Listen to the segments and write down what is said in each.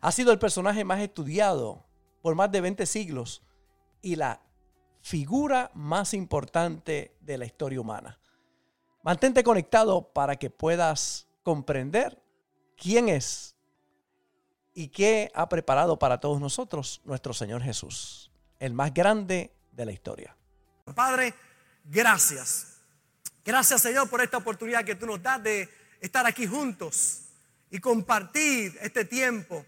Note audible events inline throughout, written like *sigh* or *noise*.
Ha sido el personaje más estudiado por más de 20 siglos y la figura más importante de la historia humana. Mantente conectado para que puedas comprender quién es y qué ha preparado para todos nosotros nuestro Señor Jesús, el más grande de la historia. Padre, gracias. Gracias Señor por esta oportunidad que tú nos das de estar aquí juntos y compartir este tiempo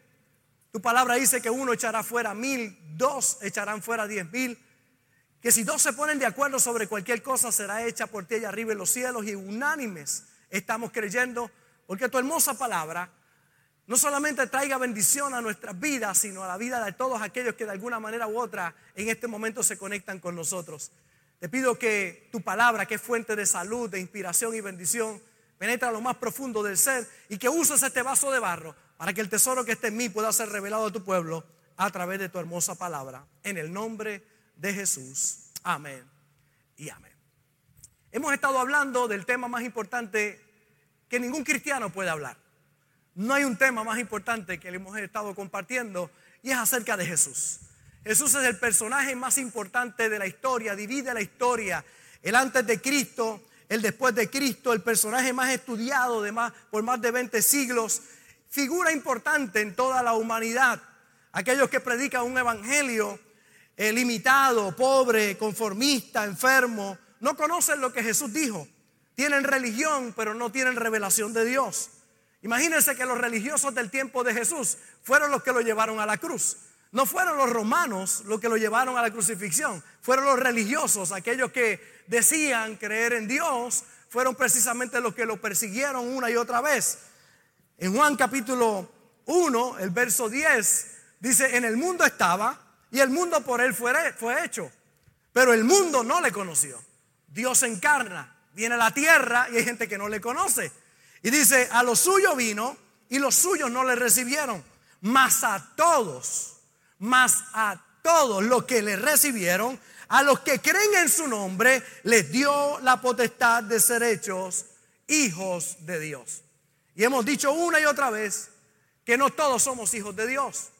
tu palabra dice que uno echará fuera mil, dos echarán fuera diez mil. Que si dos se ponen de acuerdo sobre cualquier cosa será hecha por ti allá arriba en los cielos y unánimes estamos creyendo porque tu hermosa palabra no solamente traiga bendición a nuestras vidas, sino a la vida de todos aquellos que de alguna manera u otra en este momento se conectan con nosotros. Te pido que tu palabra, que es fuente de salud, de inspiración y bendición, penetre a lo más profundo del ser y que uses este vaso de barro para que el tesoro que esté en mí pueda ser revelado a tu pueblo a través de tu hermosa palabra. En el nombre de Jesús. Amén y amén. Hemos estado hablando del tema más importante que ningún cristiano puede hablar. No hay un tema más importante que le hemos estado compartiendo y es acerca de Jesús. Jesús es el personaje más importante de la historia, divide la historia, el antes de Cristo, el después de Cristo, el personaje más estudiado de más, por más de 20 siglos figura importante en toda la humanidad. Aquellos que predican un evangelio eh, limitado, pobre, conformista, enfermo, no conocen lo que Jesús dijo. Tienen religión, pero no tienen revelación de Dios. Imagínense que los religiosos del tiempo de Jesús fueron los que lo llevaron a la cruz. No fueron los romanos los que lo llevaron a la crucifixión, fueron los religiosos, aquellos que decían creer en Dios, fueron precisamente los que lo persiguieron una y otra vez. En Juan capítulo 1, el verso 10, dice, en el mundo estaba y el mundo por él fue, fue hecho, pero el mundo no le conoció. Dios encarna, viene a la tierra y hay gente que no le conoce. Y dice, a los suyos vino y los suyos no le recibieron, mas a todos, mas a todos los que le recibieron, a los que creen en su nombre, les dio la potestad de ser hechos hijos de Dios. Y hemos dicho una y otra vez que no todos somos hijos de Dios.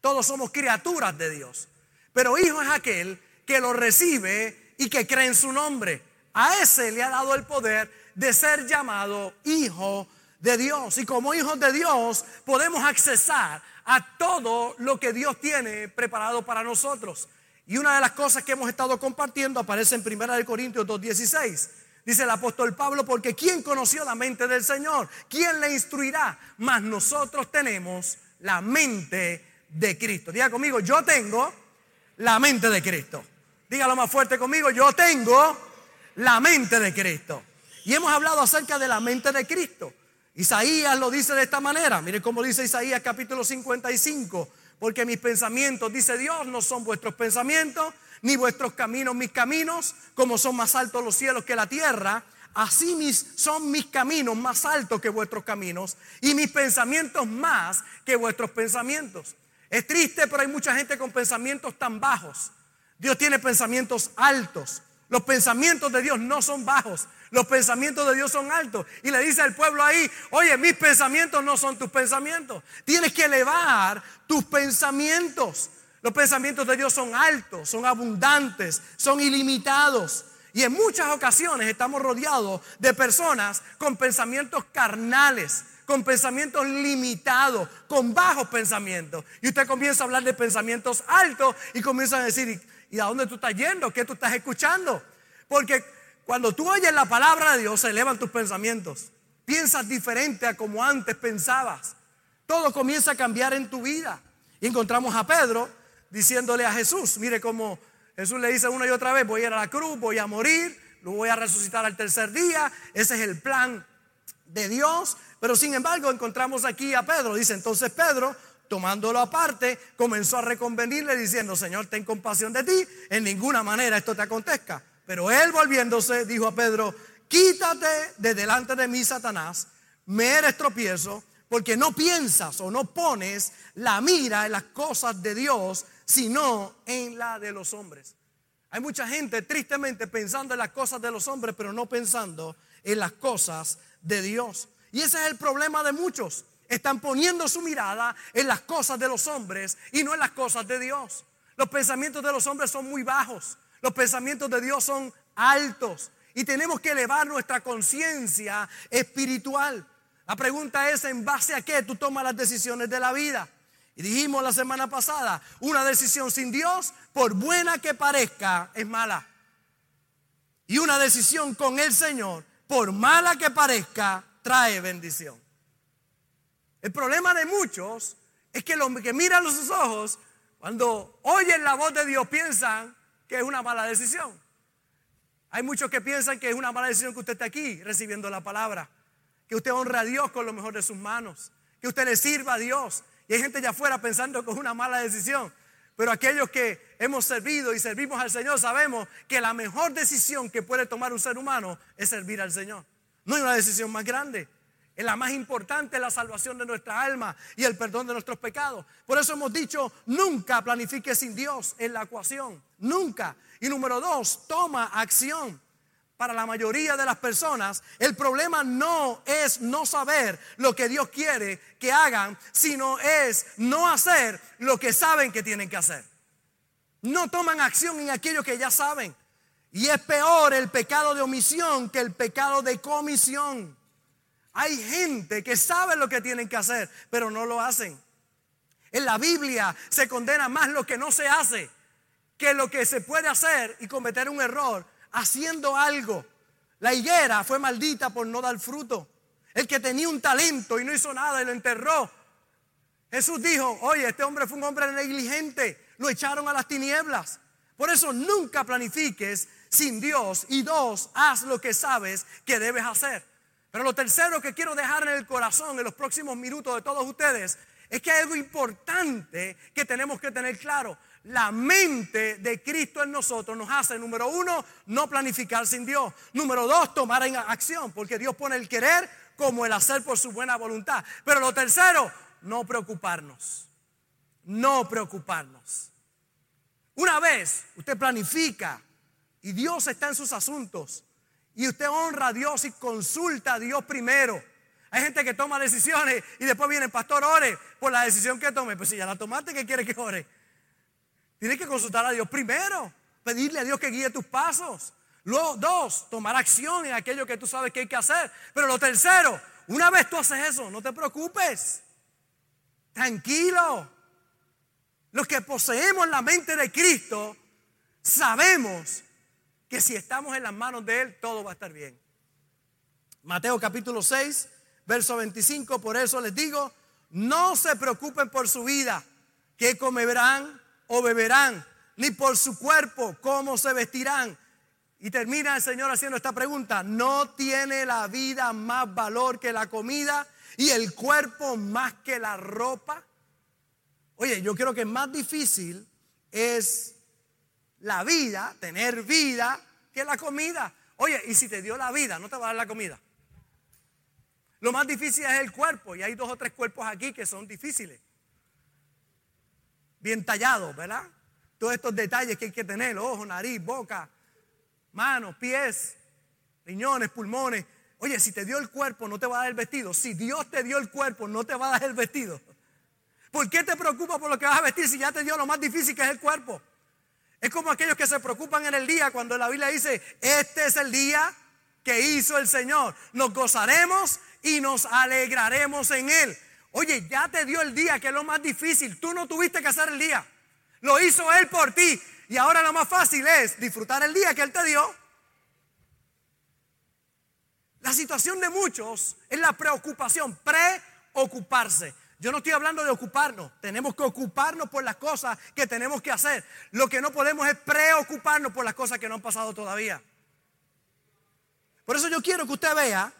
Todos somos criaturas de Dios. Pero hijo es aquel que lo recibe y que cree en su nombre. A ese le ha dado el poder de ser llamado hijo de Dios. Y como hijos de Dios podemos accesar a todo lo que Dios tiene preparado para nosotros. Y una de las cosas que hemos estado compartiendo aparece en 1 Corintios 2.16 Dice el apóstol Pablo, porque ¿quién conoció la mente del Señor? ¿Quién le instruirá? Mas nosotros tenemos la mente de Cristo. Diga conmigo, yo tengo la mente de Cristo. Dígalo más fuerte conmigo, yo tengo la mente de Cristo. Y hemos hablado acerca de la mente de Cristo. Isaías lo dice de esta manera. Mire cómo dice Isaías capítulo 55. Porque mis pensamientos, dice Dios, no son vuestros pensamientos, ni vuestros caminos mis caminos, como son más altos los cielos que la tierra, así mis, son mis caminos más altos que vuestros caminos y mis pensamientos más que vuestros pensamientos. Es triste, pero hay mucha gente con pensamientos tan bajos. Dios tiene pensamientos altos. Los pensamientos de Dios no son bajos, los pensamientos de Dios son altos. Y le dice al pueblo ahí, oye, mis pensamientos no son tus pensamientos. Tienes que elevar tus pensamientos. Los pensamientos de Dios son altos, son abundantes, son ilimitados. Y en muchas ocasiones estamos rodeados de personas con pensamientos carnales, con pensamientos limitados, con bajos pensamientos. Y usted comienza a hablar de pensamientos altos y comienza a decir, ¿y a dónde tú estás yendo? ¿Qué tú estás escuchando? Porque cuando tú oyes la palabra de Dios se elevan tus pensamientos. Piensas diferente a como antes pensabas. Todo comienza a cambiar en tu vida. Y encontramos a Pedro diciéndole a Jesús, mire cómo Jesús le dice una y otra vez, voy a ir a la cruz, voy a morir, lo voy a resucitar al tercer día, ese es el plan de Dios. Pero sin embargo encontramos aquí a Pedro, dice entonces Pedro, tomándolo aparte, comenzó a reconvenirle diciendo, Señor, ten compasión de ti, en ninguna manera esto te acontezca. Pero él volviéndose dijo a Pedro, quítate de delante de mí, Satanás, me eres tropiezo, porque no piensas o no pones la mira en las cosas de Dios, sino en la de los hombres. Hay mucha gente tristemente pensando en las cosas de los hombres, pero no pensando en las cosas de Dios. Y ese es el problema de muchos. Están poniendo su mirada en las cosas de los hombres y no en las cosas de Dios. Los pensamientos de los hombres son muy bajos. Los pensamientos de Dios son altos. Y tenemos que elevar nuestra conciencia espiritual. La pregunta es, ¿en base a qué tú tomas las decisiones de la vida? Y dijimos la semana pasada, una decisión sin Dios, por buena que parezca, es mala. Y una decisión con el Señor, por mala que parezca, trae bendición. El problema de muchos es que los que miran sus ojos, cuando oyen la voz de Dios, piensan que es una mala decisión. Hay muchos que piensan que es una mala decisión que usted esté aquí recibiendo la palabra, que usted honra a Dios con lo mejor de sus manos, que usted le sirva a Dios. Y hay gente allá afuera pensando que es una mala decisión. Pero aquellos que hemos servido y servimos al Señor sabemos que la mejor decisión que puede tomar un ser humano es servir al Señor. No hay una decisión más grande. Es la más importante la salvación de nuestra alma y el perdón de nuestros pecados. Por eso hemos dicho, nunca planifique sin Dios en la ecuación. Nunca. Y número dos, toma acción. Para la mayoría de las personas, el problema no es no saber lo que Dios quiere que hagan, sino es no hacer lo que saben que tienen que hacer. No toman acción en aquello que ya saben. Y es peor el pecado de omisión que el pecado de comisión. Hay gente que sabe lo que tienen que hacer, pero no lo hacen. En la Biblia se condena más lo que no se hace que lo que se puede hacer y cometer un error haciendo algo. La higuera fue maldita por no dar fruto. El que tenía un talento y no hizo nada y lo enterró. Jesús dijo, oye, este hombre fue un hombre negligente, lo echaron a las tinieblas. Por eso nunca planifiques sin Dios y dos, haz lo que sabes que debes hacer. Pero lo tercero que quiero dejar en el corazón en los próximos minutos de todos ustedes es que hay algo importante que tenemos que tener claro la mente de Cristo en nosotros nos hace, número uno, no planificar sin Dios. Número dos, tomar en acción, porque Dios pone el querer como el hacer por su buena voluntad. Pero lo tercero, no preocuparnos. No preocuparnos. Una vez usted planifica y Dios está en sus asuntos y usted honra a Dios y consulta a Dios primero. Hay gente que toma decisiones y después viene, pastor, ore por la decisión que tome. Pues si ya la tomaste, ¿qué quiere que ore? Tienes que consultar a Dios primero, pedirle a Dios que guíe tus pasos. Luego, dos, tomar acción en aquello que tú sabes que hay que hacer. Pero lo tercero, una vez tú haces eso, no te preocupes. Tranquilo. Los que poseemos la mente de Cristo, sabemos que si estamos en las manos de Él, todo va a estar bien. Mateo capítulo 6, verso 25, por eso les digo, no se preocupen por su vida, qué comerán o beberán, ni por su cuerpo cómo se vestirán. Y termina el Señor haciendo esta pregunta, ¿no tiene la vida más valor que la comida y el cuerpo más que la ropa? Oye, yo creo que más difícil es la vida, tener vida, que la comida. Oye, y si te dio la vida, no te va a dar la comida. Lo más difícil es el cuerpo, y hay dos o tres cuerpos aquí que son difíciles bien tallado, ¿verdad? Todos estos detalles que hay que tener, ojos, nariz, boca, manos, pies, riñones, pulmones. Oye, si te dio el cuerpo, no te va a dar el vestido. Si Dios te dio el cuerpo, no te va a dar el vestido. ¿Por qué te preocupas por lo que vas a vestir si ya te dio lo más difícil que es el cuerpo? Es como aquellos que se preocupan en el día cuando la Biblia dice, este es el día que hizo el Señor. Nos gozaremos y nos alegraremos en Él. Oye, ya te dio el día, que es lo más difícil. Tú no tuviste que hacer el día. Lo hizo Él por ti. Y ahora lo más fácil es disfrutar el día que Él te dio. La situación de muchos es la preocupación, preocuparse. Yo no estoy hablando de ocuparnos, tenemos que ocuparnos por las cosas que tenemos que hacer. Lo que no podemos es preocuparnos por las cosas que no han pasado todavía. Por eso yo quiero que usted vea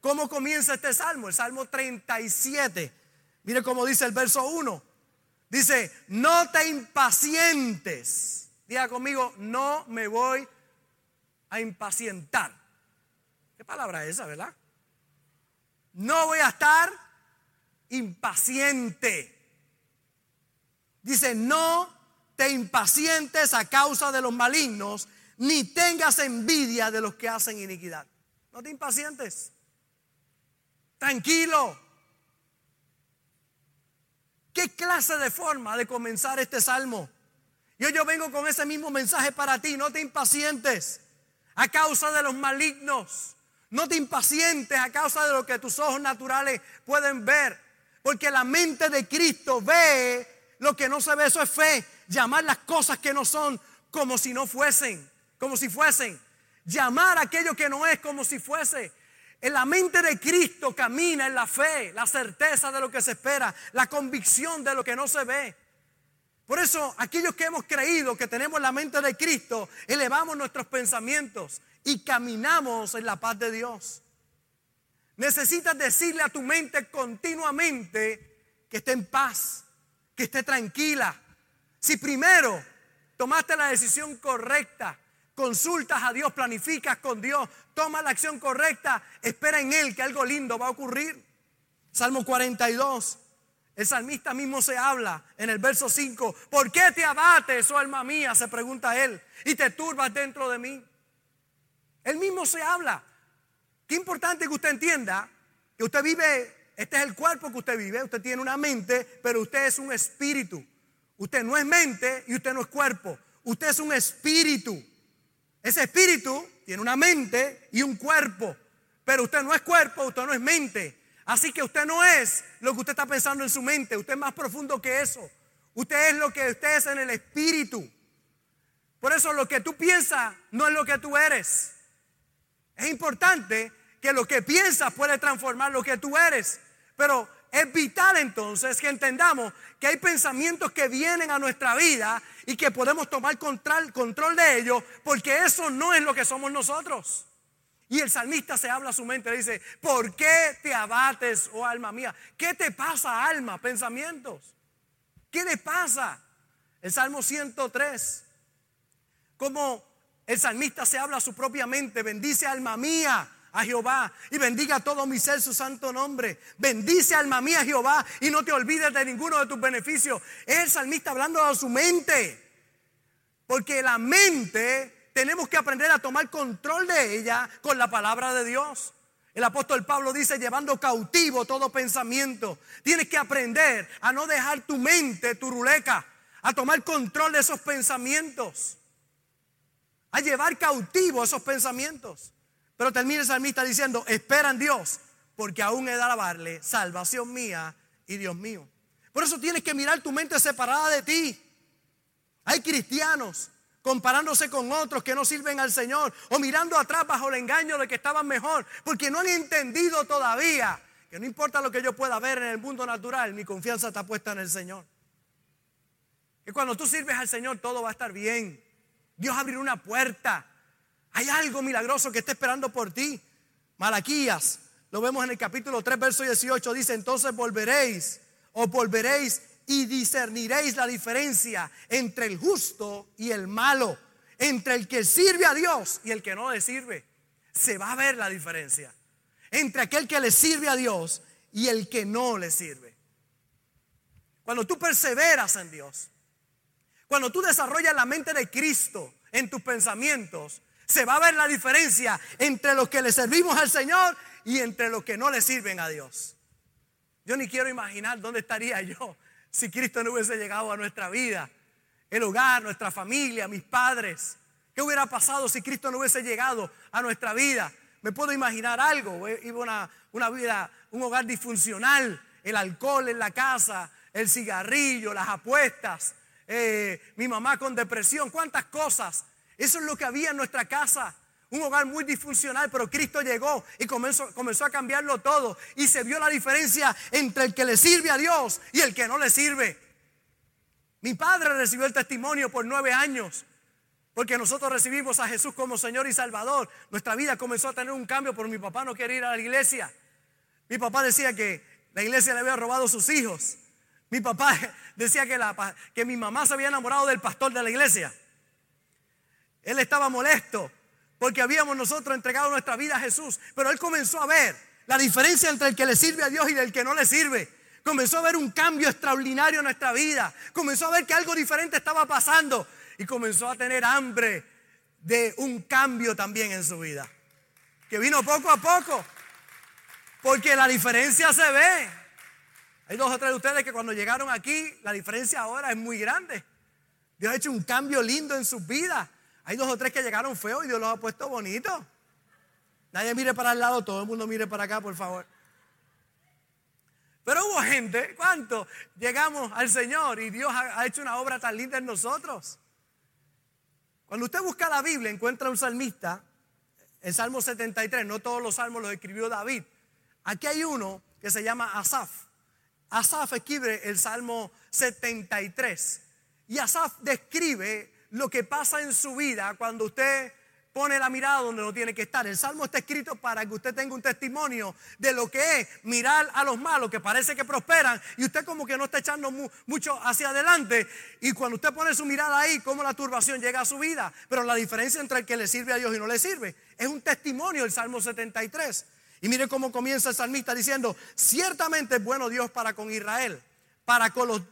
cómo comienza este salmo, el salmo 37. Mire cómo dice el verso 1. Dice, no te impacientes. Diga conmigo, no me voy a impacientar. ¿Qué palabra es esa, verdad? No voy a estar impaciente. Dice, no te impacientes a causa de los malignos, ni tengas envidia de los que hacen iniquidad. No te impacientes. Tranquilo. ¿Qué clase de forma de comenzar este salmo? Yo yo vengo con ese mismo mensaje para ti. No te impacientes a causa de los malignos. No te impacientes a causa de lo que tus ojos naturales pueden ver. Porque la mente de Cristo ve lo que no se ve. Eso es fe. Llamar las cosas que no son como si no fuesen. Como si fuesen. Llamar aquello que no es como si fuese. En la mente de Cristo camina en la fe, la certeza de lo que se espera, la convicción de lo que no se ve. Por eso, aquellos que hemos creído que tenemos la mente de Cristo, elevamos nuestros pensamientos y caminamos en la paz de Dios. Necesitas decirle a tu mente continuamente que esté en paz, que esté tranquila. Si primero tomaste la decisión correcta, consultas a Dios, planificas con Dios, toma la acción correcta, espera en Él que algo lindo va a ocurrir. Salmo 42. El salmista mismo se habla en el verso 5. ¿Por qué te abates, oh alma mía? Se pregunta él. Y te turbas dentro de mí. Él mismo se habla. Qué importante que usted entienda que usted vive, este es el cuerpo que usted vive. Usted tiene una mente, pero usted es un espíritu. Usted no es mente y usted no es cuerpo. Usted es un espíritu. Ese espíritu tiene una mente y un cuerpo. Pero usted no es cuerpo, usted no es mente. Así que usted no es lo que usted está pensando en su mente. Usted es más profundo que eso. Usted es lo que usted es en el espíritu. Por eso lo que tú piensas no es lo que tú eres. Es importante que lo que piensas puede transformar lo que tú eres. Pero es vital entonces que entendamos que hay pensamientos que vienen a nuestra vida y que podemos tomar control, control de ellos porque eso no es lo que somos nosotros. Y el salmista se habla a su mente, le dice, ¿por qué te abates, oh alma mía? ¿Qué te pasa, alma? Pensamientos. ¿Qué le pasa? El Salmo 103, como el salmista se habla a su propia mente, bendice alma mía a Jehová y bendiga todo mi ser su santo nombre. Bendice alma mía Jehová y no te olvides de ninguno de tus beneficios. Es el salmista hablando a su mente. Porque la mente tenemos que aprender a tomar control de ella con la palabra de Dios. El apóstol Pablo dice, llevando cautivo todo pensamiento. Tienes que aprender a no dejar tu mente, tu ruleca, a tomar control de esos pensamientos. A llevar cautivo esos pensamientos. Pero termina el salmista diciendo, espera en Dios, porque aún he de alabarle, salvación mía y Dios mío. Por eso tienes que mirar tu mente separada de ti. Hay cristianos comparándose con otros que no sirven al Señor o mirando atrás bajo el engaño de que estaban mejor, porque no han entendido todavía que no importa lo que yo pueda ver en el mundo natural, mi confianza está puesta en el Señor. Que cuando tú sirves al Señor todo va a estar bien. Dios abrirá una puerta. Hay algo milagroso que está esperando por ti. Malaquías, lo vemos en el capítulo 3, verso 18, dice, entonces volveréis o volveréis y discerniréis la diferencia entre el justo y el malo, entre el que sirve a Dios y el que no le sirve. Se va a ver la diferencia entre aquel que le sirve a Dios y el que no le sirve. Cuando tú perseveras en Dios, cuando tú desarrollas la mente de Cristo en tus pensamientos, se va a ver la diferencia entre los que le servimos al Señor y entre los que no le sirven a Dios. Yo ni quiero imaginar dónde estaría yo si Cristo no hubiese llegado a nuestra vida, el hogar, nuestra familia, mis padres. ¿Qué hubiera pasado si Cristo no hubiese llegado a nuestra vida? Me puedo imaginar algo, iba una, una vida, un hogar disfuncional, el alcohol en la casa, el cigarrillo, las apuestas, eh, mi mamá con depresión, cuántas cosas eso es lo que había en nuestra casa. Un hogar muy disfuncional, pero Cristo llegó y comenzó, a cambiarlo todo. Y se vio la diferencia entre el que le sirve a Dios y el que no le sirve. Mi padre recibió el testimonio por nueve años, porque nosotros recibimos a Jesús como Señor y Salvador. Nuestra vida comenzó a tener un cambio, pero mi papá no quería ir a la iglesia. Mi papá decía que la iglesia le había robado sus hijos. Mi papá *laughs* decía que mi mamá se había enamorado del pastor de la iglesia. Él estaba molesto porque habíamos nosotros entregado nuestra vida a Jesús. Pero él comenzó a ver la diferencia entre el que le sirve a Dios y del que no le sirve. Comenzó a ver un cambio extraordinario en nuestra vida. Comenzó a ver que algo diferente estaba pasando. Y comenzó a tener hambre de un cambio también en su vida. Que vino poco a poco. Porque la diferencia se ve. Hay dos o tres de ustedes que cuando llegaron aquí, la diferencia ahora es muy grande. Dios ha hecho un cambio lindo en sus vidas. Hay dos o tres que llegaron feos y Dios los ha puesto bonitos. Nadie mire para el lado, todo el mundo mire para acá, por favor. Pero hubo gente, ¿cuánto? Llegamos al Señor y Dios ha, ha hecho una obra tan linda en nosotros. Cuando usted busca la Biblia, encuentra un salmista, el Salmo 73, no todos los salmos los escribió David. Aquí hay uno que se llama Asaf. Asaf escribe el Salmo 73. Y Asaf describe lo que pasa en su vida cuando usted pone la mirada donde no tiene que estar. El salmo está escrito para que usted tenga un testimonio de lo que es mirar a los malos que parece que prosperan y usted como que no está echando mucho hacia adelante. Y cuando usted pone su mirada ahí, cómo la turbación llega a su vida. Pero la diferencia entre el que le sirve a Dios y no le sirve es un testimonio el Salmo 73. Y mire cómo comienza el salmista diciendo, ciertamente es bueno Dios para con Israel, para con los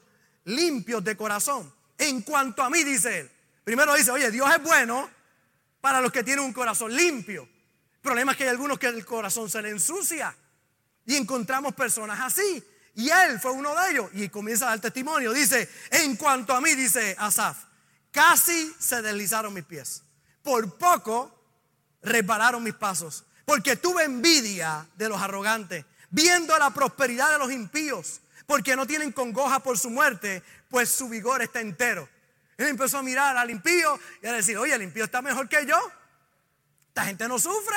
limpios de corazón. En cuanto a mí, dice él, Primero dice, oye, Dios es bueno para los que tienen un corazón limpio. El problema es que hay algunos que el corazón se le ensucia. Y encontramos personas así. Y él fue uno de ellos. Y comienza a dar testimonio. Dice, en cuanto a mí, dice Asaf, casi se deslizaron mis pies. Por poco repararon mis pasos. Porque tuve envidia de los arrogantes, viendo la prosperidad de los impíos. Porque no tienen congoja por su muerte, pues su vigor está entero. Él empezó a mirar al impío y a decir, oye, el impío está mejor que yo. Esta gente no sufre.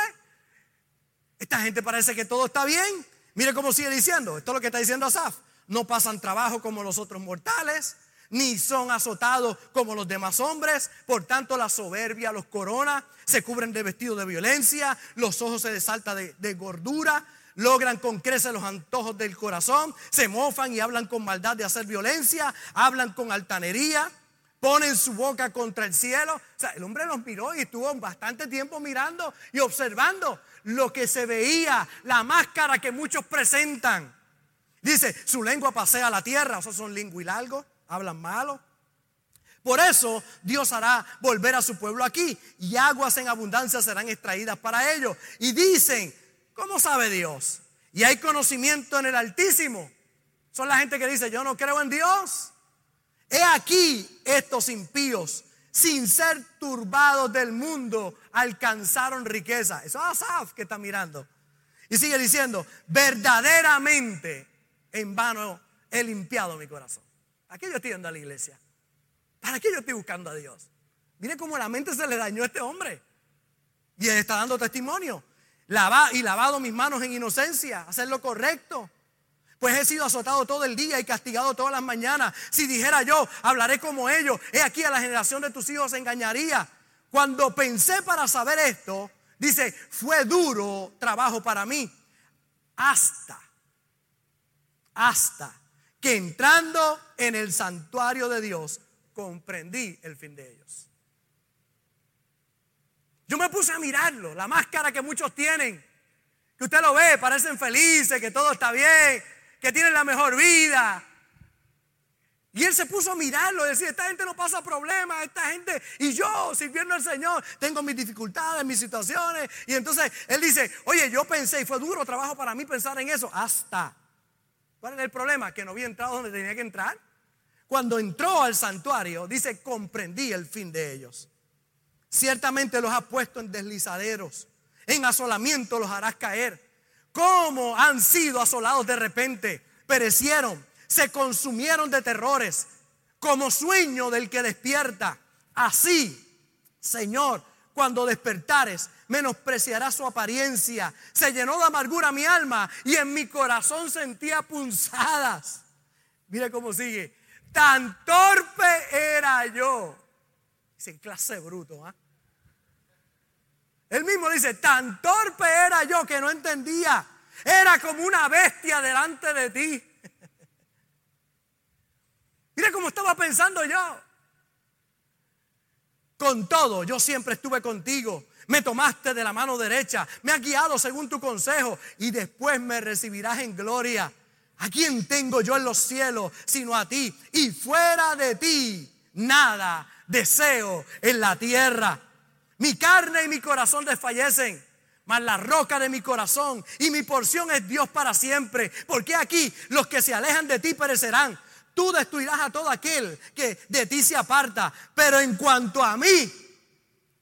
Esta gente parece que todo está bien. Mire cómo sigue diciendo. Esto es lo que está diciendo Asaf. No pasan trabajo como los otros mortales, ni son azotados como los demás hombres. Por tanto, la soberbia los corona, se cubren de vestido de violencia, los ojos se desaltan de, de gordura, logran con creces los antojos del corazón, se mofan y hablan con maldad de hacer violencia, hablan con altanería ponen su boca contra el cielo. O sea, el hombre los miró y estuvo bastante tiempo mirando y observando lo que se veía, la máscara que muchos presentan. Dice, su lengua pasea la tierra, o son largos, hablan malo. Por eso Dios hará volver a su pueblo aquí y aguas en abundancia serán extraídas para ellos. Y dicen, ¿cómo sabe Dios? Y hay conocimiento en el Altísimo. Son la gente que dice, yo no creo en Dios. He aquí estos impíos, sin ser turbados del mundo, alcanzaron riqueza. Eso es Asaf que está mirando. Y sigue diciendo, verdaderamente en vano he limpiado mi corazón. ¿A qué yo estoy yendo a la iglesia? ¿Para qué yo estoy buscando a Dios? Mire cómo la mente se le dañó a este hombre. Y él está dando testimonio. y lavado mis manos en inocencia, hacer lo correcto. Pues he sido azotado todo el día y castigado todas las mañanas. Si dijera yo, hablaré como ellos, he aquí a la generación de tus hijos engañaría. Cuando pensé para saber esto, dice, fue duro trabajo para mí. Hasta, hasta que entrando en el santuario de Dios, comprendí el fin de ellos. Yo me puse a mirarlo, la máscara que muchos tienen, que usted lo ve, parecen felices, que todo está bien, que tienen la mejor vida. Y él se puso a mirarlo decir, esta gente no pasa problemas, esta gente, y yo sirviendo al Señor, tengo mis dificultades, mis situaciones. Y entonces él dice, oye, yo pensé, y fue duro trabajo para mí pensar en eso, hasta. ¿Cuál es el problema? Que no había entrado donde tenía que entrar. Cuando entró al santuario, dice, comprendí el fin de ellos. Ciertamente los ha puesto en deslizaderos, en asolamiento los harás caer cómo han sido asolados de repente, perecieron, se consumieron de terrores, como sueño del que despierta. Así, Señor, cuando despertares, menospreciará su apariencia. Se llenó de amargura mi alma y en mi corazón sentía punzadas. Mire cómo sigue. Tan torpe era yo. Dice, clase bruto, ¿ah? Él mismo dice, tan torpe era yo que no entendía. Era como una bestia delante de ti. *laughs* Mira cómo estaba pensando yo. Con todo, yo siempre estuve contigo. Me tomaste de la mano derecha, me has guiado según tu consejo y después me recibirás en gloria. ¿A quién tengo yo en los cielos sino a ti? Y fuera de ti, nada deseo en la tierra. Mi carne y mi corazón desfallecen, mas la roca de mi corazón y mi porción es Dios para siempre. Porque aquí los que se alejan de ti perecerán. Tú destruirás a todo aquel que de ti se aparta. Pero en cuanto a mí,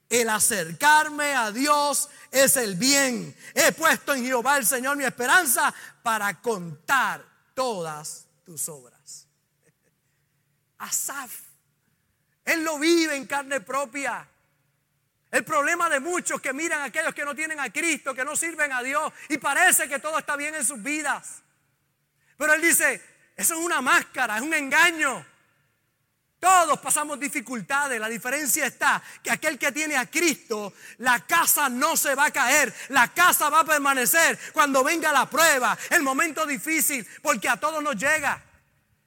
el acercarme a Dios es el bien. He puesto en Jehová el Señor mi esperanza para contar todas tus obras. *laughs* Asaf, él lo vive en carne propia. El problema de muchos que miran a aquellos que no tienen a Cristo, que no sirven a Dios y parece que todo está bien en sus vidas. Pero él dice, eso es una máscara, es un engaño. Todos pasamos dificultades. La diferencia está que aquel que tiene a Cristo, la casa no se va a caer. La casa va a permanecer cuando venga la prueba, el momento difícil, porque a todos nos llega.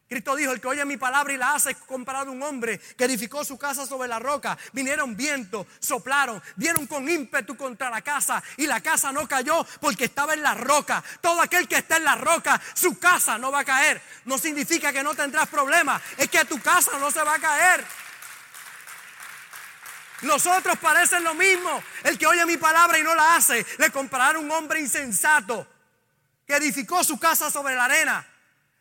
Cristo dijo, el que oye mi palabra y la hace es comparado a un hombre que edificó su casa sobre la roca. Vinieron vientos, soplaron, dieron con ímpetu contra la casa y la casa no cayó porque estaba en la roca. Todo aquel que está en la roca, su casa no va a caer. No significa que no tendrás problemas, es que tu casa no se va a caer. Los otros parecen lo mismo. El que oye mi palabra y no la hace, le compararon un hombre insensato que edificó su casa sobre la arena.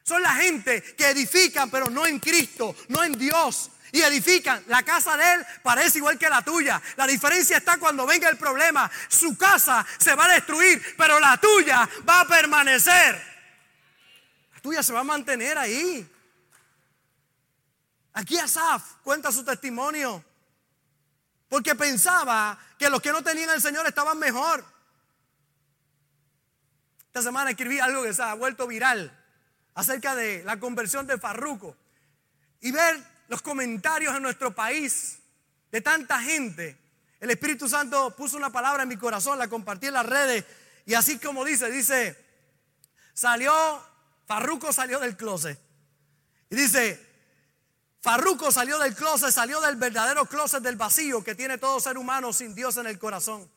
Son la gente que edifican, pero no en Cristo, no en Dios. Y edifican. La casa de él parece igual que la tuya. La diferencia está cuando venga el problema. Su casa se va a destruir, pero la tuya va a permanecer. La tuya se va a mantener ahí. Aquí Asaf cuenta su testimonio. Porque pensaba que los que no tenían al Señor estaban mejor. Esta semana escribí algo que se ha vuelto viral acerca de la conversión de Farruco y ver los comentarios en nuestro país de tanta gente. El Espíritu Santo puso una palabra en mi corazón, la compartí en las redes y así como dice, dice, salió, Farruco salió del closet. Y dice, Farruco salió del closet, salió del verdadero closet del vacío que tiene todo ser humano sin Dios en el corazón.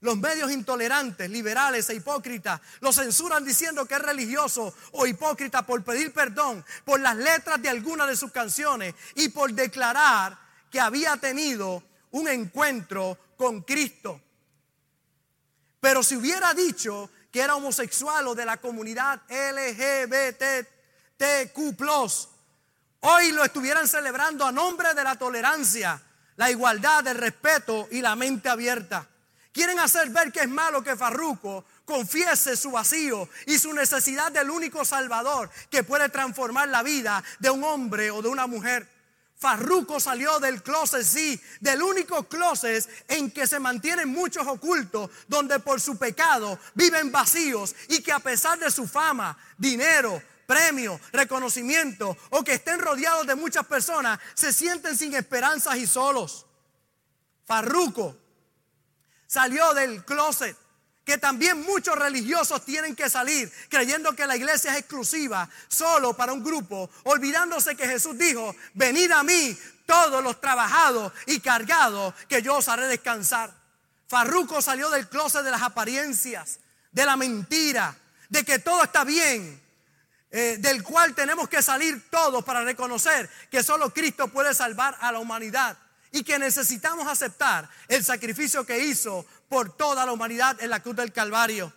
Los medios intolerantes, liberales e hipócritas lo censuran diciendo que es religioso o hipócrita por pedir perdón por las letras de algunas de sus canciones y por declarar que había tenido un encuentro con Cristo. Pero si hubiera dicho que era homosexual o de la comunidad LGBTQ, hoy lo estuvieran celebrando a nombre de la tolerancia, la igualdad, el respeto y la mente abierta. Quieren hacer ver que es malo que Farruco confiese su vacío y su necesidad del único Salvador que puede transformar la vida de un hombre o de una mujer. Farruco salió del closet, sí, del único closet en que se mantienen muchos ocultos, donde por su pecado viven vacíos y que a pesar de su fama, dinero, premio, reconocimiento o que estén rodeados de muchas personas, se sienten sin esperanzas y solos. Farruco salió del closet, que también muchos religiosos tienen que salir creyendo que la iglesia es exclusiva solo para un grupo, olvidándose que Jesús dijo, venid a mí todos los trabajados y cargados, que yo os haré descansar. Farruco salió del closet de las apariencias, de la mentira, de que todo está bien, eh, del cual tenemos que salir todos para reconocer que solo Cristo puede salvar a la humanidad y que necesitamos aceptar el sacrificio que hizo por toda la humanidad en la cruz del Calvario.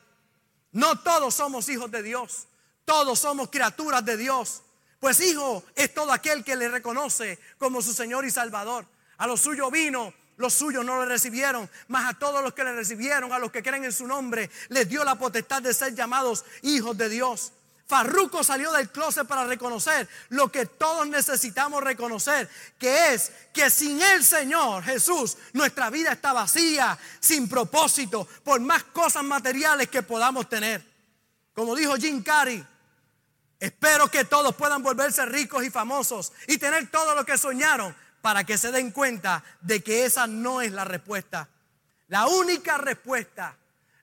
No todos somos hijos de Dios, todos somos criaturas de Dios. Pues hijo es todo aquel que le reconoce como su Señor y Salvador. A los suyos vino, los suyos no le recibieron, mas a todos los que le recibieron, a los que creen en su nombre, les dio la potestad de ser llamados hijos de Dios. Farruco salió del closet para reconocer lo que todos necesitamos reconocer, que es que sin el Señor Jesús nuestra vida está vacía, sin propósito, por más cosas materiales que podamos tener. Como dijo Jim Carrey, espero que todos puedan volverse ricos y famosos y tener todo lo que soñaron para que se den cuenta de que esa no es la respuesta. La única respuesta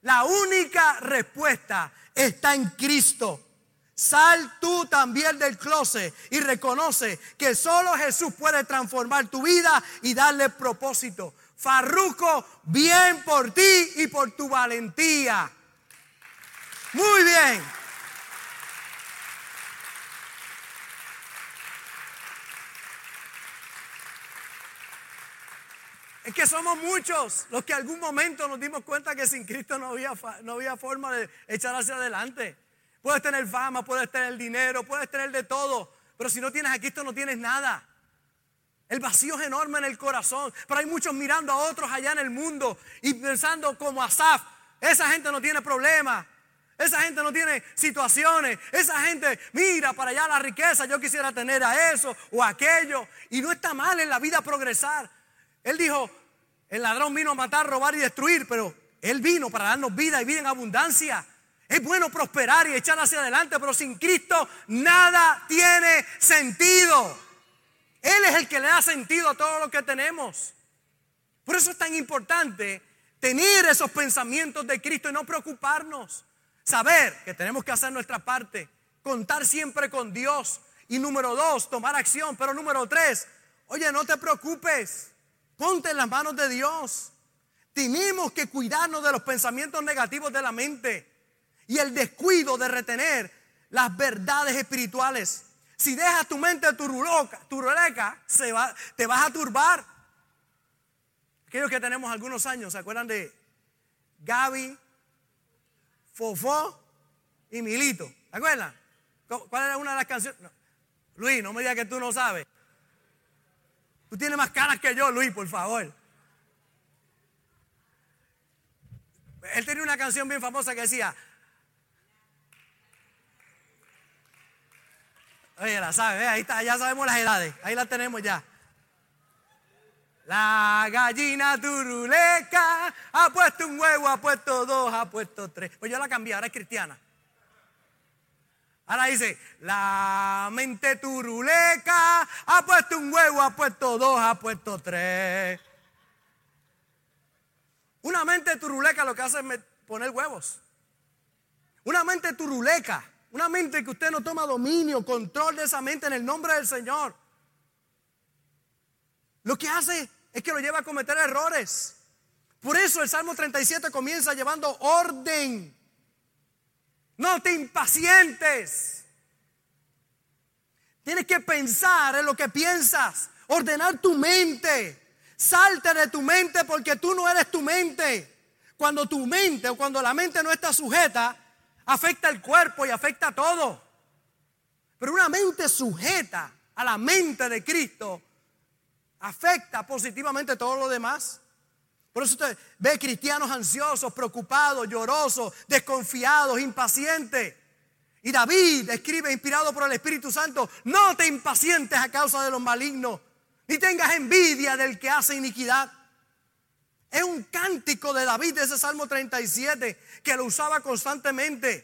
La única respuesta está en Cristo. Sal tú también del closet y reconoce que solo Jesús puede transformar tu vida y darle propósito. Farruco, bien por ti y por tu valentía. Muy bien. Es que somos muchos los que algún momento nos dimos cuenta que sin Cristo no había, no había forma de echar hacia adelante. Puedes tener fama, puedes tener dinero, puedes tener de todo, pero si no tienes a Cristo no tienes nada. El vacío es enorme en el corazón, pero hay muchos mirando a otros allá en el mundo y pensando como Asaf, esa gente no tiene problemas, esa gente no tiene situaciones, esa gente mira para allá la riqueza, yo quisiera tener a eso o aquello, y no está mal en la vida progresar. Él dijo, el ladrón vino a matar, robar y destruir, pero Él vino para darnos vida y vida en abundancia. Es bueno prosperar y echar hacia adelante, pero sin Cristo nada tiene sentido. Él es el que le da sentido a todo lo que tenemos. Por eso es tan importante tener esos pensamientos de Cristo y no preocuparnos. Saber que tenemos que hacer nuestra parte, contar siempre con Dios. Y número dos, tomar acción. Pero número tres, oye, no te preocupes. Ponte en las manos de Dios. Tenemos que cuidarnos de los pensamientos negativos de la mente y el descuido de retener las verdades espirituales. Si dejas tu mente turuloca, turuleca, se va, te vas a turbar. Aquellos que tenemos algunos años, ¿se acuerdan de Gaby, Fofó y Milito? ¿Se acuerdan? ¿Cuál era una de las canciones? Luis, no me digas que tú no sabes. Tú tienes más caras que yo, Luis, por favor. Él tenía una canción bien famosa que decía, Oye, la sabe, ahí está, ya sabemos las edades, ahí la tenemos ya. La gallina turuleca ha puesto un huevo, ha puesto dos, ha puesto tres. Pues yo la cambié, ahora es cristiana. Ahora dice, la mente turuleca ha puesto un huevo, ha puesto dos, ha puesto tres. Una mente turuleca lo que hace es poner huevos. Una mente turuleca una mente que usted no toma dominio, control de esa mente en el nombre del Señor. Lo que hace es que lo lleva a cometer errores. Por eso el Salmo 37 comienza llevando orden. No te impacientes. Tienes que pensar en lo que piensas, ordenar tu mente. Salte de tu mente porque tú no eres tu mente. Cuando tu mente o cuando la mente no está sujeta, afecta el cuerpo y afecta todo. Pero una mente sujeta a la mente de Cristo afecta positivamente todo lo demás. Por eso usted ve cristianos ansiosos, preocupados, llorosos, desconfiados, impacientes. Y David escribe, inspirado por el Espíritu Santo, no te impacientes a causa de los malignos, ni tengas envidia del que hace iniquidad. Es un cántico de David de ese Salmo 37 que lo usaba constantemente.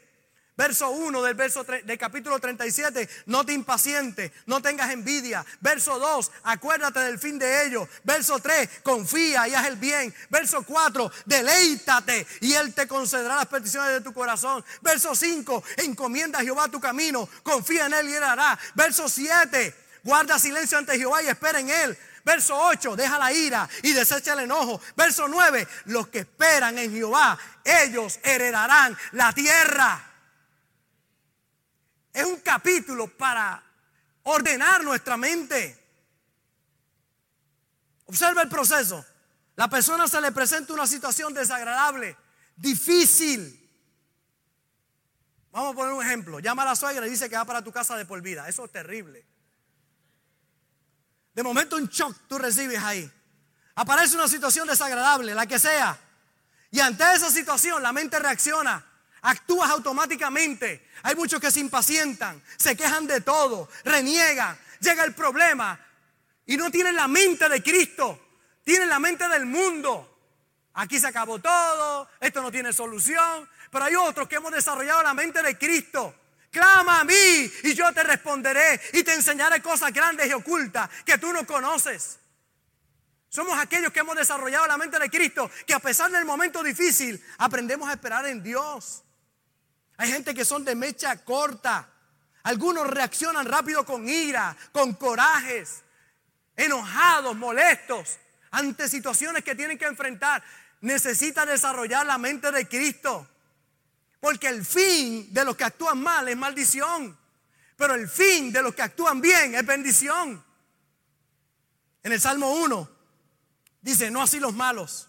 Verso 1 del, verso del capítulo 37, no te impacientes, no tengas envidia. Verso 2, acuérdate del fin de ellos. Verso 3, confía y haz el bien. Verso 4, deleítate y Él te concederá las peticiones de tu corazón. Verso 5, encomienda a Jehová tu camino, confía en Él y Él hará. Verso 7, guarda silencio ante Jehová y espera en Él. Verso 8, deja la ira y desecha el enojo. Verso 9, los que esperan en Jehová, ellos heredarán la tierra. Es un capítulo para ordenar nuestra mente. Observa el proceso. La persona se le presenta una situación desagradable, difícil. Vamos a poner un ejemplo. Llama a la suegra y dice que va para tu casa de por vida. Eso es terrible. De momento un shock tú recibes ahí. Aparece una situación desagradable, la que sea. Y ante esa situación la mente reacciona. Actúas automáticamente. Hay muchos que se impacientan, se quejan de todo, reniegan. Llega el problema y no tienen la mente de Cristo, tienen la mente del mundo. Aquí se acabó todo, esto no tiene solución. Pero hay otros que hemos desarrollado la mente de Cristo. Clama a mí y yo te responderé y te enseñaré cosas grandes y ocultas que tú no conoces. Somos aquellos que hemos desarrollado la mente de Cristo, que a pesar del momento difícil, aprendemos a esperar en Dios. Hay gente que son de mecha corta. Algunos reaccionan rápido con ira, con corajes, enojados, molestos, ante situaciones que tienen que enfrentar. Necesita desarrollar la mente de Cristo. Porque el fin de los que actúan mal es maldición. Pero el fin de los que actúan bien es bendición. En el Salmo 1 dice, no así los malos,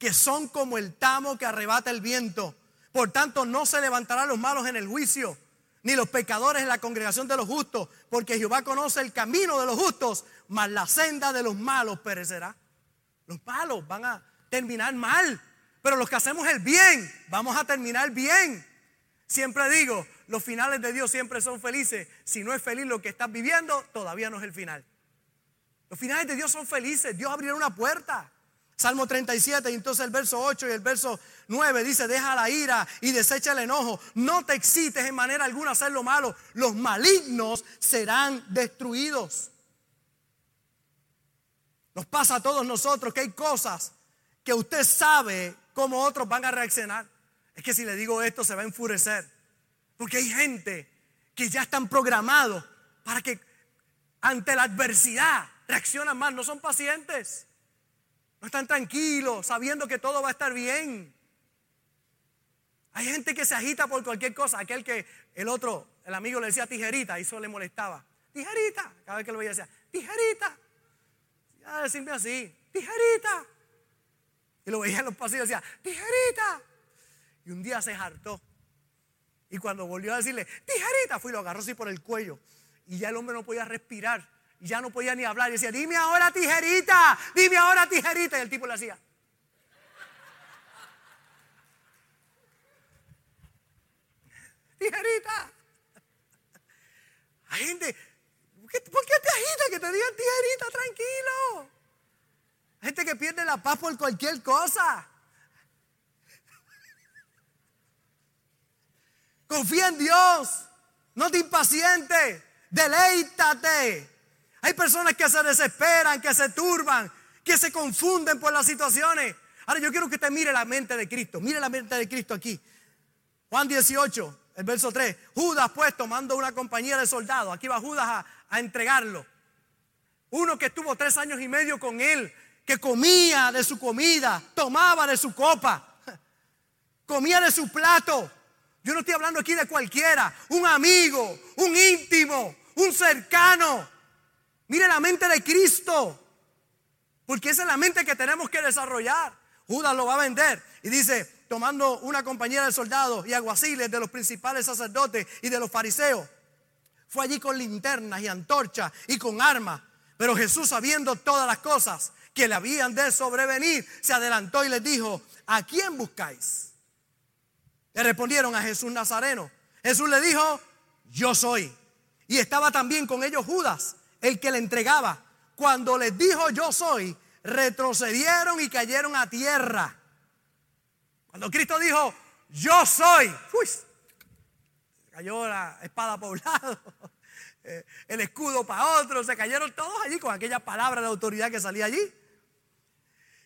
que son como el tamo que arrebata el viento. Por tanto, no se levantarán los malos en el juicio, ni los pecadores en la congregación de los justos, porque Jehová conoce el camino de los justos, mas la senda de los malos perecerá. Los malos van a terminar mal, pero los que hacemos el bien, vamos a terminar bien. Siempre digo, los finales de Dios siempre son felices. Si no es feliz lo que estás viviendo, todavía no es el final. Los finales de Dios son felices. Dios abrirá una puerta. Salmo 37, y entonces el verso 8 y el verso 9 dice, deja la ira y desecha el enojo. No te excites en manera alguna hacer lo malo. Los malignos serán destruidos. Nos pasa a todos nosotros que hay cosas que usted sabe cómo otros van a reaccionar. Es que si le digo esto se va a enfurecer. Porque hay gente que ya están programados para que ante la adversidad reaccionan mal. No son pacientes. No están tranquilos, sabiendo que todo va a estar bien. Hay gente que se agita por cualquier cosa. Aquel que el otro, el amigo le decía tijerita, y eso le molestaba. Tijerita. Cada vez que lo veía decía, tijerita. Ya decirme así, tijerita. Lo veía en los pasillos y decía, tijerita. Y un día se hartó. Y cuando volvió a decirle, tijerita, fui y lo agarró así por el cuello. Y ya el hombre no podía respirar. Y ya no podía ni hablar. Y decía, dime ahora tijerita, dime ahora tijerita. Y el tipo le hacía. Tijerita. Hay gente, ¿por qué te agitas que te digan tijerita? Tranquilo. Gente que pierde la paz por cualquier cosa. Confía en Dios. No te impacientes. Deleítate. Hay personas que se desesperan, que se turban, que se confunden por las situaciones. Ahora yo quiero que usted mire la mente de Cristo. Mire la mente de Cristo aquí. Juan 18, el verso 3. Judas pues tomando una compañía de soldados. Aquí va Judas a, a entregarlo. Uno que estuvo tres años y medio con él, que comía de su comida, tomaba de su copa, comía de su plato. Yo no estoy hablando aquí de cualquiera, un amigo, un íntimo, un cercano. Mire la mente de Cristo. Porque esa es la mente que tenemos que desarrollar. Judas lo va a vender. Y dice, tomando una compañía de soldados y aguaciles de los principales sacerdotes y de los fariseos, fue allí con linternas y antorchas y con armas. Pero Jesús, sabiendo todas las cosas que le habían de sobrevenir, se adelantó y les dijo, ¿a quién buscáis? Le respondieron a Jesús Nazareno. Jesús le dijo, yo soy. Y estaba también con ellos Judas el que le entregaba. Cuando les dijo yo soy, retrocedieron y cayeron a tierra. Cuando Cristo dijo yo soy, uy, cayó la espada por un lado, *laughs* eh, el escudo para otro, se cayeron todos allí con aquella palabra de autoridad que salía allí.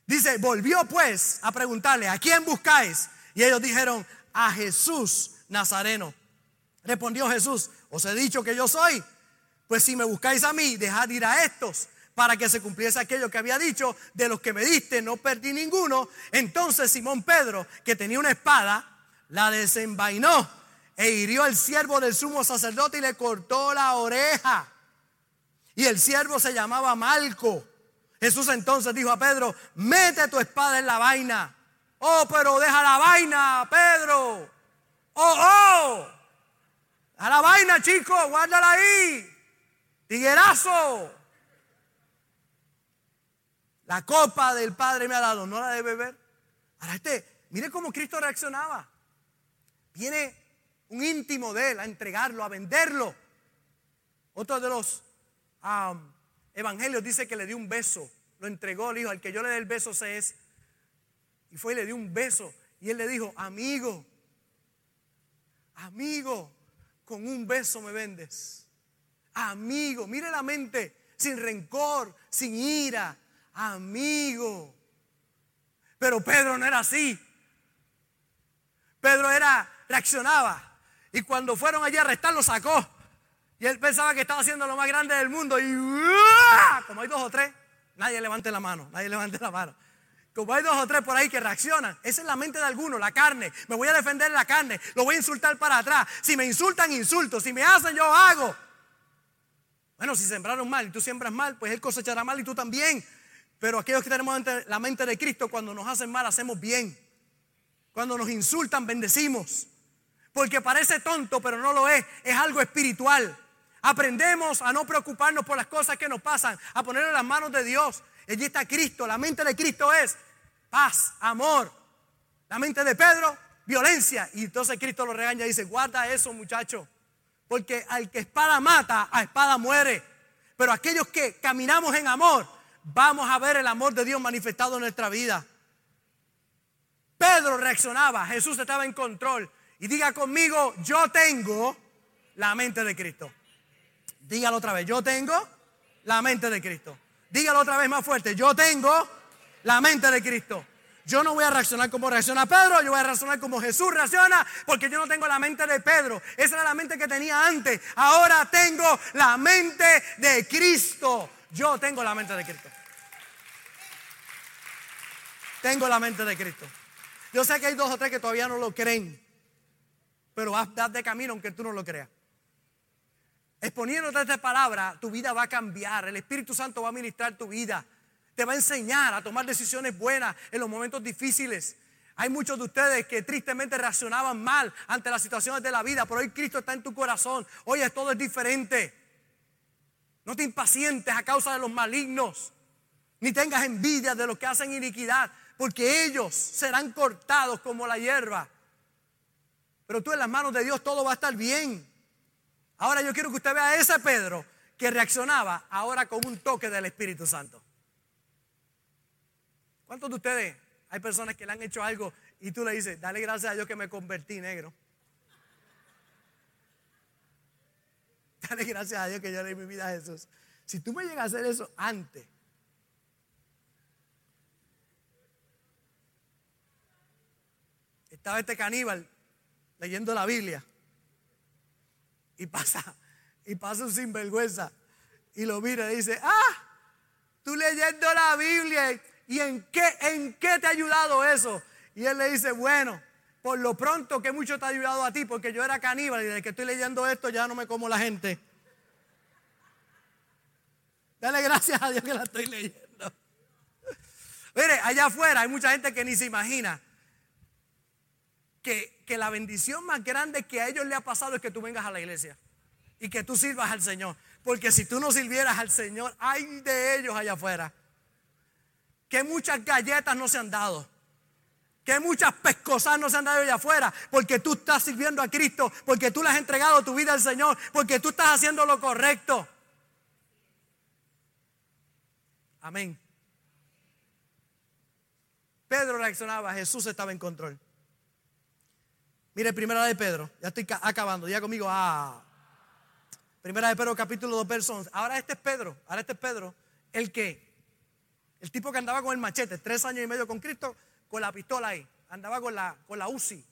Dice, volvió pues a preguntarle, ¿a quién buscáis? Y ellos dijeron, a Jesús Nazareno. Respondió Jesús, os he dicho que yo soy. Pues si me buscáis a mí, dejad ir a estos para que se cumpliese aquello que había dicho, de los que me diste no perdí ninguno. Entonces Simón Pedro, que tenía una espada, la desenvainó e hirió al siervo del sumo sacerdote y le cortó la oreja. Y el siervo se llamaba Malco. Jesús entonces dijo a Pedro, mete tu espada en la vaina. Oh, pero deja la vaina, Pedro. Oh, oh. A la vaina, chico, guárdala ahí. Tiguerazo. La copa del Padre me ha dado, no la de beber. Ahora este, mire cómo Cristo reaccionaba. Viene un íntimo de él a entregarlo, a venderlo. Otro de los evangelios dice que le dio un beso, lo entregó, le dijo, al que yo le dé el beso se es. Y fue y le dio un beso. Y él le dijo, amigo, amigo, con un beso me vendes amigo. Mire la mente, sin rencor, sin ira. amigo. Pero Pedro no era así. Pedro era, reaccionaba. Y cuando fueron allí a arrestar, lo sacó. Y él pensaba que estaba haciendo lo más grande del mundo. Y como hay dos o tres, nadie levante la mano, nadie levante la mano. Como hay dos o tres por ahí que reaccionan, esa es la mente de algunos, la carne. Me voy a defender la carne, lo voy a insultar para atrás. Si me insultan, insulto. Si me hacen, yo hago. Bueno, si sembraron mal y tú siembras mal, pues él cosechará mal y tú también. Pero aquellos que tenemos la mente de Cristo, cuando nos hacen mal, hacemos bien. Cuando nos insultan, bendecimos. Porque parece tonto, pero no lo es. Es algo espiritual. Aprendemos a no preocuparnos por las cosas que nos pasan, a ponerlo en las manos de Dios. Allí está Cristo. La mente de Cristo es paz, amor. La mente de Pedro, violencia. Y entonces Cristo lo regaña y dice, guarda eso muchacho. Porque al que espada mata, a espada muere. Pero aquellos que caminamos en amor, vamos a ver el amor de Dios manifestado en nuestra vida. Pedro reaccionaba, Jesús estaba en control. Y diga conmigo, yo tengo la mente de Cristo. Dígalo otra vez, yo tengo la mente de Cristo. Dígalo otra vez más fuerte, yo tengo la mente de Cristo. Yo no voy a reaccionar como reacciona Pedro, yo voy a reaccionar como Jesús reacciona, porque yo no tengo la mente de Pedro. Esa era la mente que tenía antes. Ahora tengo la mente de Cristo. Yo tengo la mente de Cristo. Tengo la mente de Cristo. Yo sé que hay dos o tres que todavía no lo creen, pero vas de camino aunque tú no lo creas. Exponiéndote esta palabra, tu vida va a cambiar. El Espíritu Santo va a ministrar tu vida. Te va a enseñar a tomar decisiones buenas en los momentos difíciles. Hay muchos de ustedes que tristemente reaccionaban mal ante las situaciones de la vida, pero hoy Cristo está en tu corazón. Hoy todo es diferente. No te impacientes a causa de los malignos, ni tengas envidia de los que hacen iniquidad, porque ellos serán cortados como la hierba. Pero tú en las manos de Dios todo va a estar bien. Ahora yo quiero que usted vea a ese Pedro que reaccionaba ahora con un toque del Espíritu Santo. ¿Cuántos de ustedes hay personas que le han hecho algo y tú le dices, dale gracias a Dios que me convertí negro? *laughs* Dale gracias a Dios que yo le di mi vida a Jesús. Si tú me llegas a hacer eso antes, estaba este caníbal leyendo la Biblia y pasa, y pasa un sinvergüenza y lo mira y dice, ah, tú leyendo la Biblia y en qué, en qué te ha ayudado eso. Y él le dice, bueno, por lo pronto que mucho te ha ayudado a ti, porque yo era caníbal y desde que estoy leyendo esto ya no me como la gente. Dale gracias a Dios que la estoy leyendo. Mire, allá afuera hay mucha gente que ni se imagina que, la bendición más grande que a ellos le ha pasado es que tú vengas a la iglesia y que tú sirvas al Señor. Porque si tú no sirvieras al Señor, hay de ellos allá afuera. Que muchas galletas no se han dado. Que muchas pescosas no se han dado allá afuera. Porque tú estás sirviendo a Cristo. Porque tú le has entregado tu vida al Señor. Porque tú estás haciendo lo correcto. Amén. Pedro reaccionaba, Jesús estaba en control. Mire, primera de Pedro, ya estoy acabando, ya conmigo, ah. Primera de Pedro, capítulo 2, versos Ahora este es Pedro, ahora este es Pedro, el que, el tipo que andaba con el machete, tres años y medio con Cristo, con la pistola ahí, andaba con la, con la UCI.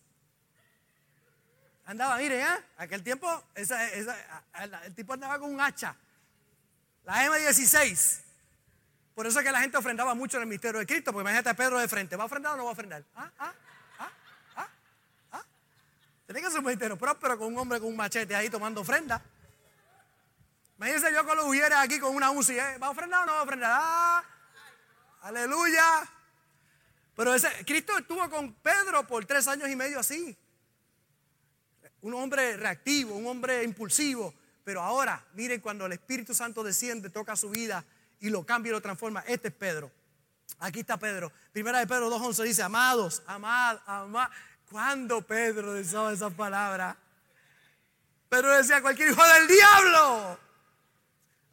Andaba, mire, ¿eh? aquel tiempo, el tipo andaba con un hacha, la M16. Por eso es que la gente ofrendaba mucho en el misterio de Cristo, porque imagínate a Pedro de frente, ¿va a ofrendar o no va a ofrendar? ¿Ah? ¿Ah? Tiene que ser un ministerio próspero con un hombre con un machete ahí tomando ofrenda. Imagínense yo con los ujieres aquí con una UCI. ¿eh? ¿Va a ofrendar o no va a ofrendar? ¡Ah! Aleluya. Pero ese, Cristo estuvo con Pedro por tres años y medio así. Un hombre reactivo, un hombre impulsivo. Pero ahora, miren, cuando el Espíritu Santo desciende, toca su vida y lo cambia y lo transforma. Este es Pedro. Aquí está Pedro. Primera de Pedro 2.11 dice, amados, amados, amados. ¿Cuándo Pedro usaba esa palabra? Pedro decía cualquier hijo del diablo.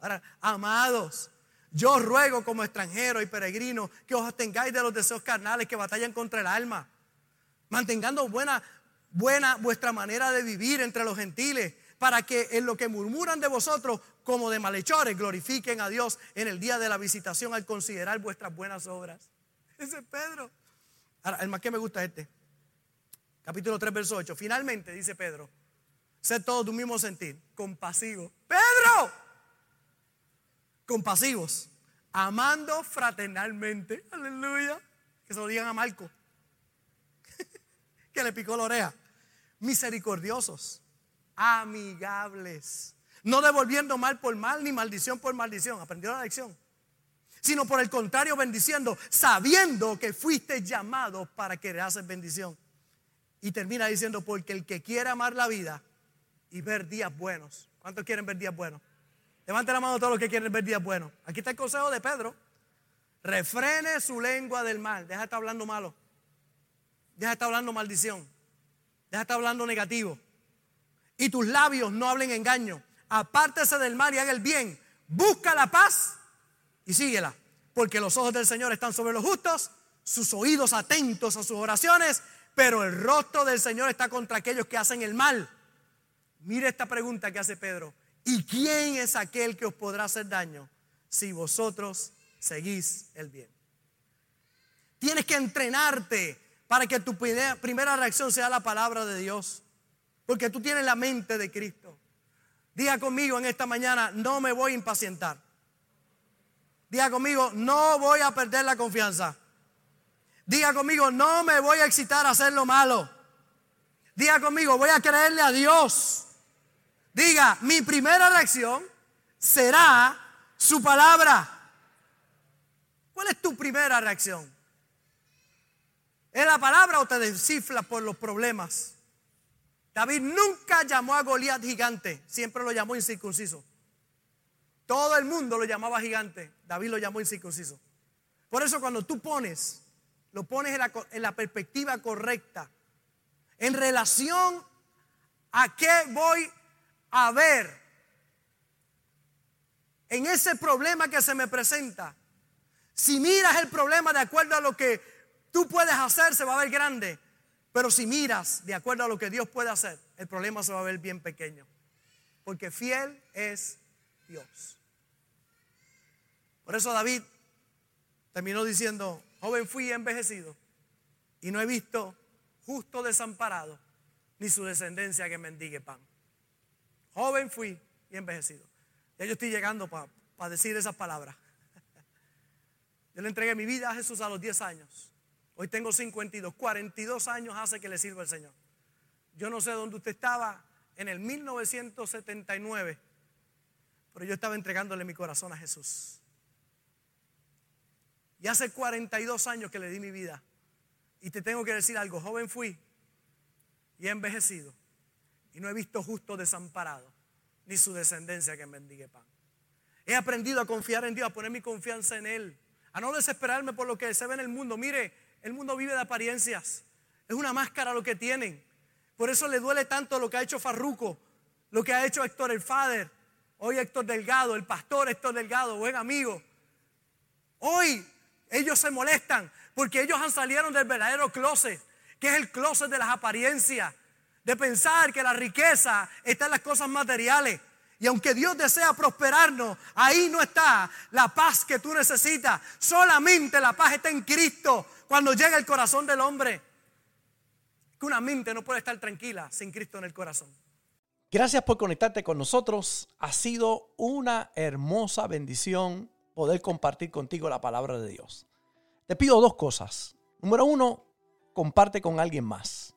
Ahora, amados, yo ruego como extranjero y peregrino que os tengáis de los deseos carnales que batallan contra el alma, mantengando buena, buena vuestra manera de vivir entre los gentiles, para que en lo que murmuran de vosotros como de malhechores, glorifiquen a Dios en el día de la visitación al considerar vuestras buenas obras. Ese es Pedro. Ahora, el más que me gusta este. Capítulo 3, verso 8. Finalmente, dice Pedro, sé todo tu mismo sentir, compasivo. Pedro, compasivos, amando fraternalmente. Aleluya. Que se lo digan a Marco. *laughs* que le picó la oreja. Misericordiosos, amigables, no devolviendo mal por mal ni maldición por maldición. Aprendió la lección. Sino por el contrario, bendiciendo, sabiendo que fuiste llamado para que le haces bendición. Y termina diciendo, porque el que quiere amar la vida y ver días buenos. ¿Cuántos quieren ver días buenos? Levante la mano todos los que quieren ver días buenos. Aquí está el consejo de Pedro. Refrene su lengua del mal. Deja de estar hablando malo. Deja de estar hablando maldición. Deja de estar hablando negativo. Y tus labios no hablen engaño. Apártese del mal y haga el bien. Busca la paz y síguela. Porque los ojos del Señor están sobre los justos, sus oídos atentos a sus oraciones, pero el rostro del Señor está contra aquellos que hacen el mal. Mire esta pregunta que hace Pedro. ¿Y quién es aquel que os podrá hacer daño si vosotros seguís el bien? Tienes que entrenarte para que tu primera reacción sea la palabra de Dios. Porque tú tienes la mente de Cristo. Diga conmigo en esta mañana, no me voy a impacientar. Diga conmigo, no voy a perder la confianza. Diga conmigo, no me voy a excitar a hacer lo malo. Diga conmigo, voy a creerle a Dios. Diga, mi primera reacción será su palabra. ¿Cuál es tu primera reacción? ¿Es la palabra o te desciflas por los problemas? David nunca llamó a Goliat gigante, siempre lo llamó incircunciso. Todo el mundo lo llamaba gigante, David lo llamó incircunciso. Por eso cuando tú pones, lo pones en la, perspectiva correcta, en relación a qué voy a ver en ese problema que se me presenta. Si miras el problema de acuerdo a lo que tú puedes hacer, se va a ver grande. Pero si miras de acuerdo a lo que Dios puede hacer, el problema se va a ver bien pequeño. Porque fiel es Dios. Por eso David terminó diciendo, joven fui envejecido y no he visto justo desamparado ni su descendencia que mendigue pan. Joven fui y envejecido. Ya yo estoy llegando para decir esas palabras. *laughs* Yo le entregué mi vida a Jesús a los 10 años. Hoy tengo 52. 42 años hace que le sirvo al Señor. Yo no sé dónde usted estaba en el 1979, pero yo estaba entregándole mi corazón a Jesús. Y hace 42 años que le di mi vida. Y te tengo que decir algo, joven fui y he envejecido. Y no he visto justo desamparado, ni su descendencia que mendigue pan. He aprendido a confiar en Dios, a poner mi confianza en Él, a no desesperarme por lo que se ve en el mundo. Mire, el mundo vive de apariencias. Es una máscara lo que tienen. Por eso le duele tanto lo que ha hecho Farruco, lo que ha hecho Héctor el Fader, hoy Héctor Delgado, el pastor Héctor Delgado, buen amigo. Hoy ellos se molestan porque ellos han salido del verdadero closet, que es el closet de las apariencias, de pensar que la riqueza está en las cosas materiales. Y aunque Dios desea prosperarnos, ahí no está la paz que tú necesitas. Solamente la paz está en Cristo cuando llega el corazón del hombre. Que una mente no puede estar tranquila sin Cristo en el corazón. Gracias por conectarte con nosotros. Ha sido una hermosa bendición poder compartir contigo la palabra de Dios. Te pido dos cosas. Número uno, comparte con alguien más.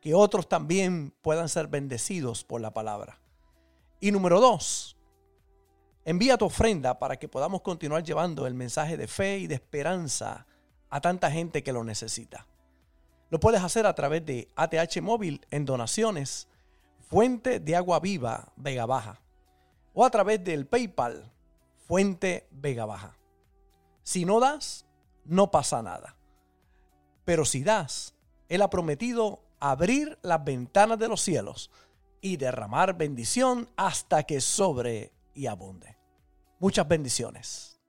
Que otros también puedan ser bendecidos por la palabra. Y número dos, envía tu ofrenda para que podamos continuar llevando el mensaje de fe y de esperanza a tanta gente que lo necesita. Lo puedes hacer a través de ATH Móvil en donaciones, Fuente de Agua Viva Vega Baja, o a través del PayPal, Fuente Vega Baja. Si no das, no pasa nada. Pero si das, Él ha prometido abrir las ventanas de los cielos y derramar bendición hasta que sobre y abunde. Muchas bendiciones.